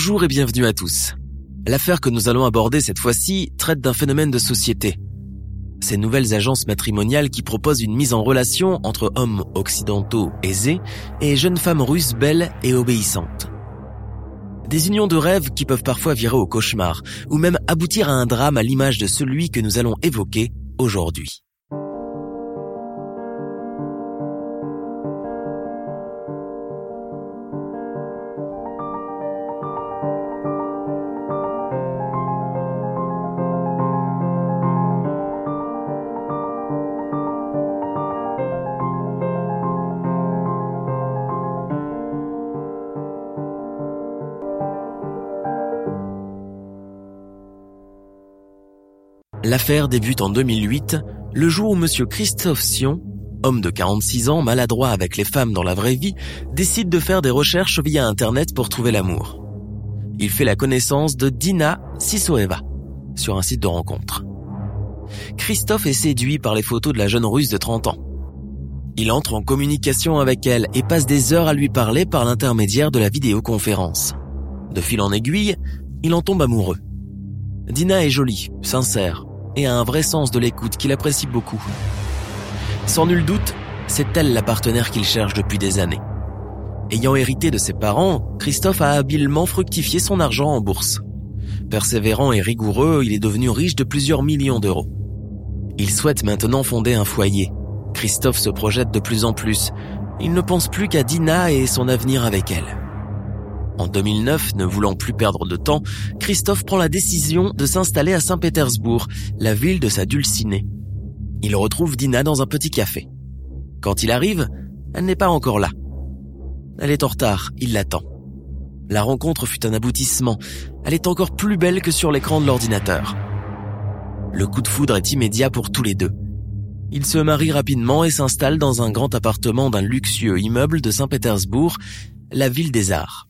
Bonjour et bienvenue à tous. L'affaire que nous allons aborder cette fois-ci traite d'un phénomène de société. Ces nouvelles agences matrimoniales qui proposent une mise en relation entre hommes occidentaux aisés et jeunes femmes russes belles et obéissantes. Des unions de rêve qui peuvent parfois virer au cauchemar ou même aboutir à un drame à l'image de celui que nous allons évoquer aujourd'hui. L'affaire débute en 2008, le jour où monsieur Christophe Sion, homme de 46 ans, maladroit avec les femmes dans la vraie vie, décide de faire des recherches via Internet pour trouver l'amour. Il fait la connaissance de Dina Sisoeva sur un site de rencontre. Christophe est séduit par les photos de la jeune russe de 30 ans. Il entre en communication avec elle et passe des heures à lui parler par l'intermédiaire de la vidéoconférence. De fil en aiguille, il en tombe amoureux. Dina est jolie, sincère, et a un vrai sens de l'écoute qu'il apprécie beaucoup. Sans nul doute, c'est elle la partenaire qu'il cherche depuis des années. Ayant hérité de ses parents, Christophe a habilement fructifié son argent en bourse. Persévérant et rigoureux, il est devenu riche de plusieurs millions d'euros. Il souhaite maintenant fonder un foyer. Christophe se projette de plus en plus. Il ne pense plus qu'à Dina et son avenir avec elle. En 2009, ne voulant plus perdre de temps, Christophe prend la décision de s'installer à Saint-Pétersbourg, la ville de sa dulcinée. Il retrouve Dina dans un petit café. Quand il arrive, elle n'est pas encore là. Elle est en retard, il l'attend. La rencontre fut un aboutissement. Elle est encore plus belle que sur l'écran de l'ordinateur. Le coup de foudre est immédiat pour tous les deux. Ils se marient rapidement et s'installent dans un grand appartement d'un luxueux immeuble de Saint-Pétersbourg, la ville des arts.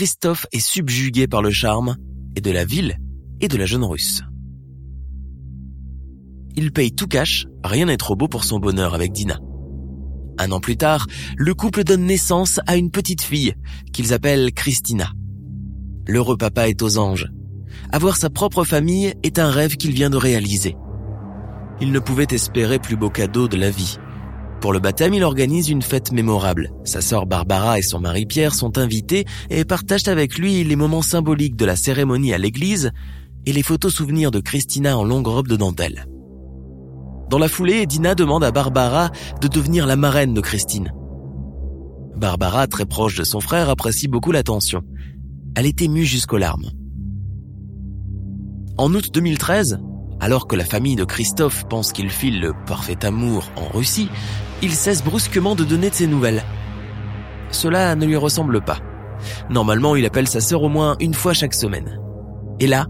Christophe est subjugué par le charme et de la ville et de la jeune russe. Il paye tout cash, rien n'est trop beau pour son bonheur avec Dina. Un an plus tard, le couple donne naissance à une petite fille qu'ils appellent Christina. L'heureux papa est aux anges. Avoir sa propre famille est un rêve qu'il vient de réaliser. Il ne pouvait espérer plus beau cadeau de la vie. Pour le baptême, il organise une fête mémorable. Sa sœur Barbara et son mari Pierre sont invités et partagent avec lui les moments symboliques de la cérémonie à l'église et les photos souvenirs de Christina en longue robe de dentelle. Dans la foulée, Dina demande à Barbara de devenir la marraine de Christine. Barbara, très proche de son frère, apprécie beaucoup l'attention. Elle est émue jusqu'aux larmes. En août 2013, alors que la famille de Christophe pense qu'il file le parfait amour en Russie, il cesse brusquement de donner de ses nouvelles. Cela ne lui ressemble pas. Normalement, il appelle sa sœur au moins une fois chaque semaine. Et là,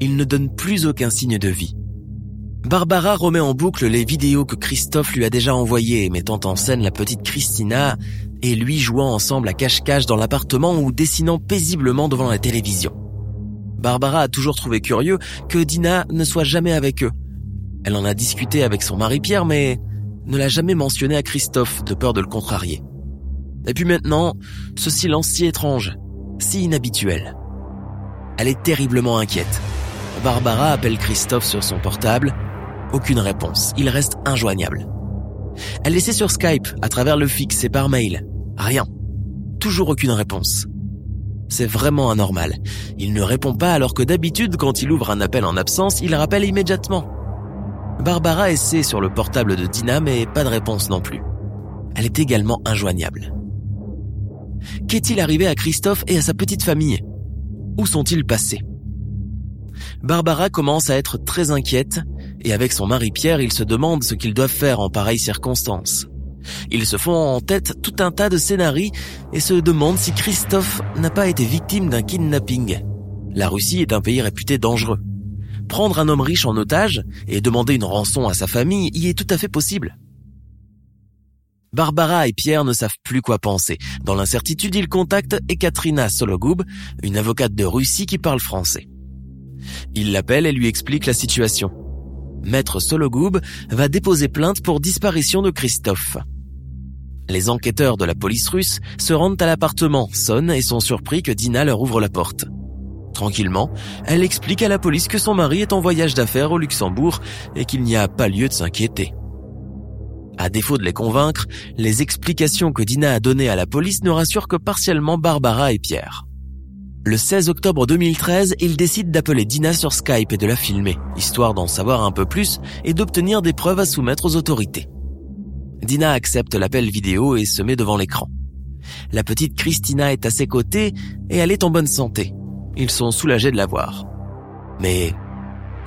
il ne donne plus aucun signe de vie. Barbara remet en boucle les vidéos que Christophe lui a déjà envoyées, mettant en scène la petite Christina et lui jouant ensemble à cache-cache dans l'appartement ou dessinant paisiblement devant la télévision. Barbara a toujours trouvé curieux que Dina ne soit jamais avec eux. Elle en a discuté avec son mari Pierre, mais ne l'a jamais mentionné à Christophe de peur de le contrarier. Et puis maintenant, ce silence si étrange, si inhabituel. Elle est terriblement inquiète. Barbara appelle Christophe sur son portable. Aucune réponse. Il reste injoignable. Elle essaie sur Skype, à travers le fixe et par mail. Rien. Toujours aucune réponse. C'est vraiment anormal. Il ne répond pas alors que d'habitude, quand il ouvre un appel en absence, il rappelle immédiatement. Barbara essaie sur le portable de Dina, mais pas de réponse non plus. Elle est également injoignable. Qu'est-il arrivé à Christophe et à sa petite famille? Où sont-ils passés? Barbara commence à être très inquiète et avec son mari Pierre, ils se demandent ce qu'ils doivent faire en pareille circonstance. Ils se font en tête tout un tas de scénarios et se demandent si Christophe n'a pas été victime d'un kidnapping. La Russie est un pays réputé dangereux. Prendre un homme riche en otage et demander une rançon à sa famille y est tout à fait possible. Barbara et Pierre ne savent plus quoi penser. Dans l'incertitude, ils contactent Ekaterina Sologoub, une avocate de Russie qui parle français. Ils l'appellent et lui expliquent la situation. Maître Sologoub va déposer plainte pour disparition de Christophe. Les enquêteurs de la police russe se rendent à l'appartement, sonnent et sont surpris que Dina leur ouvre la porte. Tranquillement, elle explique à la police que son mari est en voyage d'affaires au Luxembourg et qu'il n'y a pas lieu de s'inquiéter. À défaut de les convaincre, les explications que Dina a données à la police ne rassurent que partiellement Barbara et Pierre. Le 16 octobre 2013, ils décident d'appeler Dina sur Skype et de la filmer, histoire d'en savoir un peu plus et d'obtenir des preuves à soumettre aux autorités. Dina accepte l'appel vidéo et se met devant l'écran. La petite Christina est à ses côtés et elle est en bonne santé. Ils sont soulagés de la voir. Mais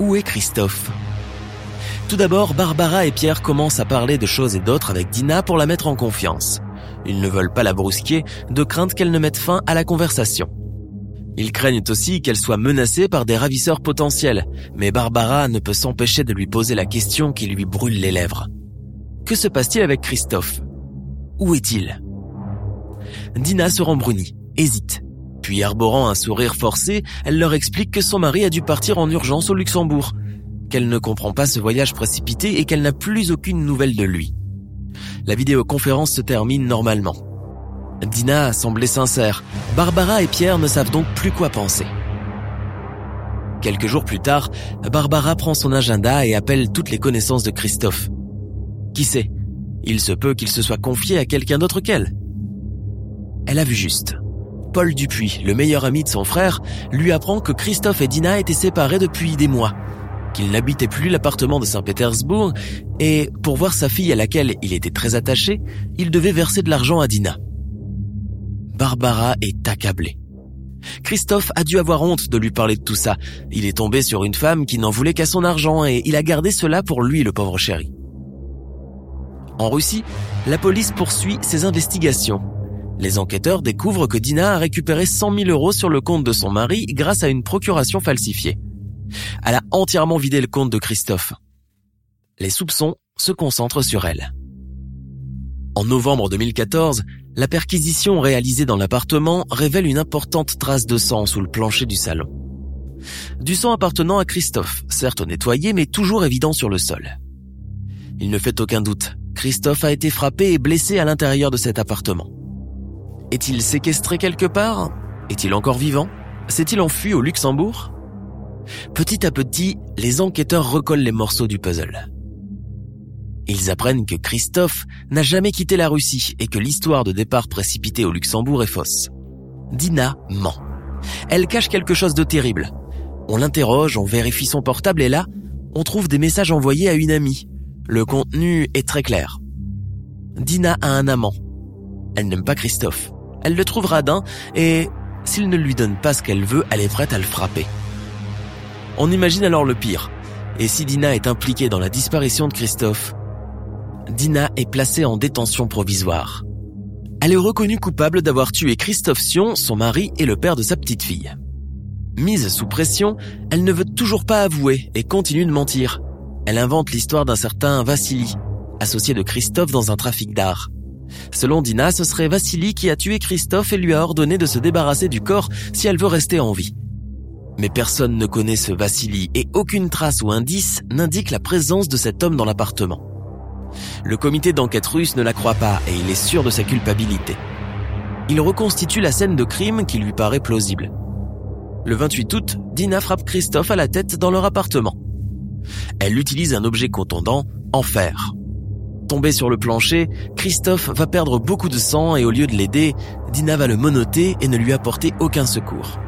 où est Christophe? Tout d'abord, Barbara et Pierre commencent à parler de choses et d'autres avec Dina pour la mettre en confiance. Ils ne veulent pas la brusquer, de crainte qu'elle ne mette fin à la conversation. Ils craignent aussi qu'elle soit menacée par des ravisseurs potentiels, mais Barbara ne peut s'empêcher de lui poser la question qui lui brûle les lèvres. Que se passe-t-il avec Christophe? Où est-il? Dina se rembrunit, hésite. Puis, arborant un sourire forcé, elle leur explique que son mari a dû partir en urgence au Luxembourg, qu'elle ne comprend pas ce voyage précipité et qu'elle n'a plus aucune nouvelle de lui. La vidéoconférence se termine normalement. Dina semblait sincère. Barbara et Pierre ne savent donc plus quoi penser. Quelques jours plus tard, Barbara prend son agenda et appelle toutes les connaissances de Christophe. Qui sait? Il se peut qu'il se soit confié à quelqu'un d'autre qu'elle. Elle a vu juste. Paul Dupuis, le meilleur ami de son frère, lui apprend que Christophe et Dina étaient séparés depuis des mois, qu'il n'habitait plus l'appartement de Saint-Pétersbourg, et pour voir sa fille à laquelle il était très attaché, il devait verser de l'argent à Dina. Barbara est accablée. Christophe a dû avoir honte de lui parler de tout ça. Il est tombé sur une femme qui n'en voulait qu'à son argent et il a gardé cela pour lui, le pauvre chéri. En Russie, la police poursuit ses investigations. Les enquêteurs découvrent que Dina a récupéré 100 000 euros sur le compte de son mari grâce à une procuration falsifiée. Elle a entièrement vidé le compte de Christophe. Les soupçons se concentrent sur elle. En novembre 2014, la perquisition réalisée dans l'appartement révèle une importante trace de sang sous le plancher du salon. Du sang appartenant à Christophe, certes nettoyé mais toujours évident sur le sol. Il ne fait aucun doute, Christophe a été frappé et blessé à l'intérieur de cet appartement. Est-il séquestré quelque part? Est-il encore vivant? S'est-il enfui au Luxembourg? Petit à petit, les enquêteurs recollent les morceaux du puzzle. Ils apprennent que Christophe n'a jamais quitté la Russie et que l'histoire de départ précipité au Luxembourg est fausse. Dina ment. Elle cache quelque chose de terrible. On l'interroge, on vérifie son portable et là, on trouve des messages envoyés à une amie, le contenu est très clair. Dina a un amant. Elle n'aime pas Christophe. Elle le trouve radin et s'il ne lui donne pas ce qu'elle veut, elle est prête à le frapper. On imagine alors le pire. Et si Dina est impliquée dans la disparition de Christophe, Dina est placée en détention provisoire. Elle est reconnue coupable d'avoir tué Christophe Sion, son mari et le père de sa petite fille. Mise sous pression, elle ne veut toujours pas avouer et continue de mentir. Elle invente l'histoire d'un certain Vassili, associé de Christophe dans un trafic d'art. Selon Dina, ce serait Vassili qui a tué Christophe et lui a ordonné de se débarrasser du corps si elle veut rester en vie. Mais personne ne connaît ce Vassili et aucune trace ou indice n'indique la présence de cet homme dans l'appartement. Le comité d'enquête russe ne la croit pas et il est sûr de sa culpabilité. Il reconstitue la scène de crime qui lui paraît plausible. Le 28 août, Dina frappe Christophe à la tête dans leur appartement. Elle utilise un objet contondant en fer. Tombé sur le plancher, Christophe va perdre beaucoup de sang et au lieu de l'aider, Dina va le monoter et ne lui apporter aucun secours.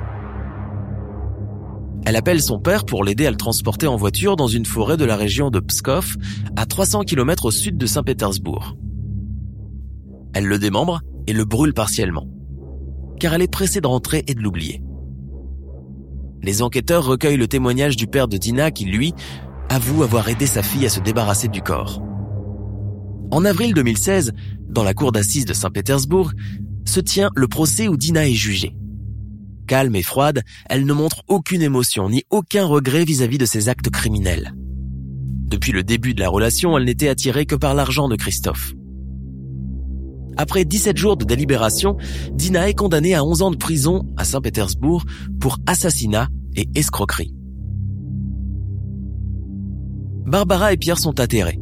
Elle appelle son père pour l'aider à le transporter en voiture dans une forêt de la région de Pskov, à 300 km au sud de Saint-Pétersbourg. Elle le démembre et le brûle partiellement, car elle est pressée de rentrer et de l'oublier. Les enquêteurs recueillent le témoignage du père de Dina qui, lui, avoue avoir aidé sa fille à se débarrasser du corps. En avril 2016, dans la cour d'assises de Saint-Pétersbourg, se tient le procès où Dina est jugée. Calme et froide, elle ne montre aucune émotion ni aucun regret vis-à-vis de ses actes criminels. Depuis le début de la relation, elle n'était attirée que par l'argent de Christophe. Après 17 jours de délibération, Dina est condamnée à 11 ans de prison à Saint-Pétersbourg pour assassinat et escroquerie. Barbara et Pierre sont atterrés.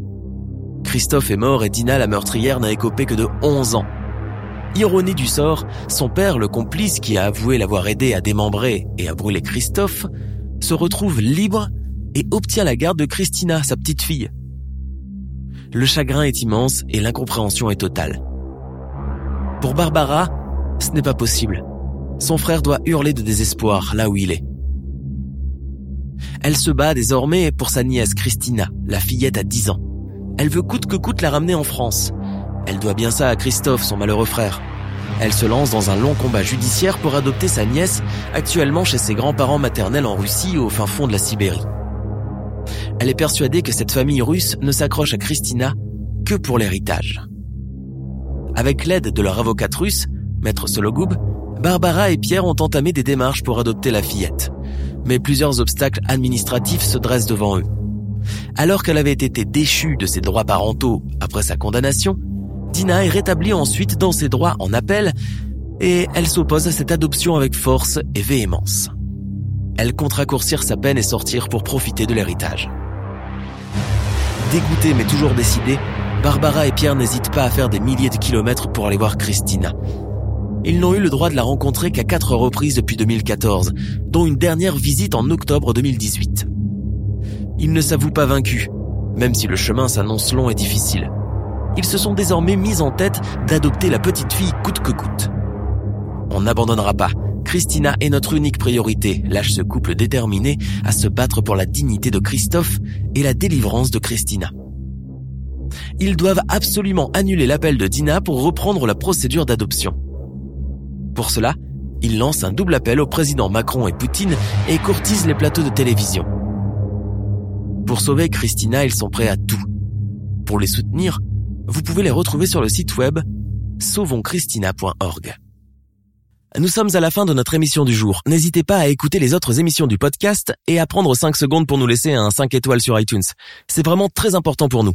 Christophe est mort et Dina, la meurtrière, n'a écopé que de 11 ans. Ironie du sort, son père, le complice qui a avoué l'avoir aidé à démembrer et à brûler Christophe, se retrouve libre et obtient la garde de Christina, sa petite fille. Le chagrin est immense et l'incompréhension est totale. Pour Barbara, ce n'est pas possible. Son frère doit hurler de désespoir là où il est. Elle se bat désormais pour sa nièce Christina, la fillette à 10 ans. Elle veut coûte que coûte la ramener en France. Elle doit bien ça à Christophe, son malheureux frère. Elle se lance dans un long combat judiciaire pour adopter sa nièce, actuellement chez ses grands-parents maternels en Russie au fin fond de la Sibérie. Elle est persuadée que cette famille russe ne s'accroche à Christina que pour l'héritage. Avec l'aide de leur avocate russe, Maître Sologoub, Barbara et Pierre ont entamé des démarches pour adopter la fillette. Mais plusieurs obstacles administratifs se dressent devant eux. Alors qu'elle avait été déchue de ses droits parentaux après sa condamnation, Dina est rétablie ensuite dans ses droits en appel et elle s'oppose à cette adoption avec force et véhémence. Elle compte raccourcir sa peine et sortir pour profiter de l'héritage. Dégoûtée mais toujours décidée, Barbara et Pierre n'hésitent pas à faire des milliers de kilomètres pour aller voir Christina. Ils n'ont eu le droit de la rencontrer qu'à quatre reprises depuis 2014, dont une dernière visite en octobre 2018. Ils ne s'avouent pas vaincus, même si le chemin s'annonce long et difficile. Ils se sont désormais mis en tête d'adopter la petite fille coûte que coûte. On n'abandonnera pas. Christina est notre unique priorité, lâche ce couple déterminé à se battre pour la dignité de Christophe et la délivrance de Christina ils doivent absolument annuler l'appel de Dina pour reprendre la procédure d'adoption. Pour cela, ils lancent un double appel au président Macron et Poutine et courtisent les plateaux de télévision. Pour sauver Christina, ils sont prêts à tout. Pour les soutenir, vous pouvez les retrouver sur le site web sauvonschristina.org. Nous sommes à la fin de notre émission du jour. N'hésitez pas à écouter les autres émissions du podcast et à prendre 5 secondes pour nous laisser un 5 étoiles sur iTunes. C'est vraiment très important pour nous.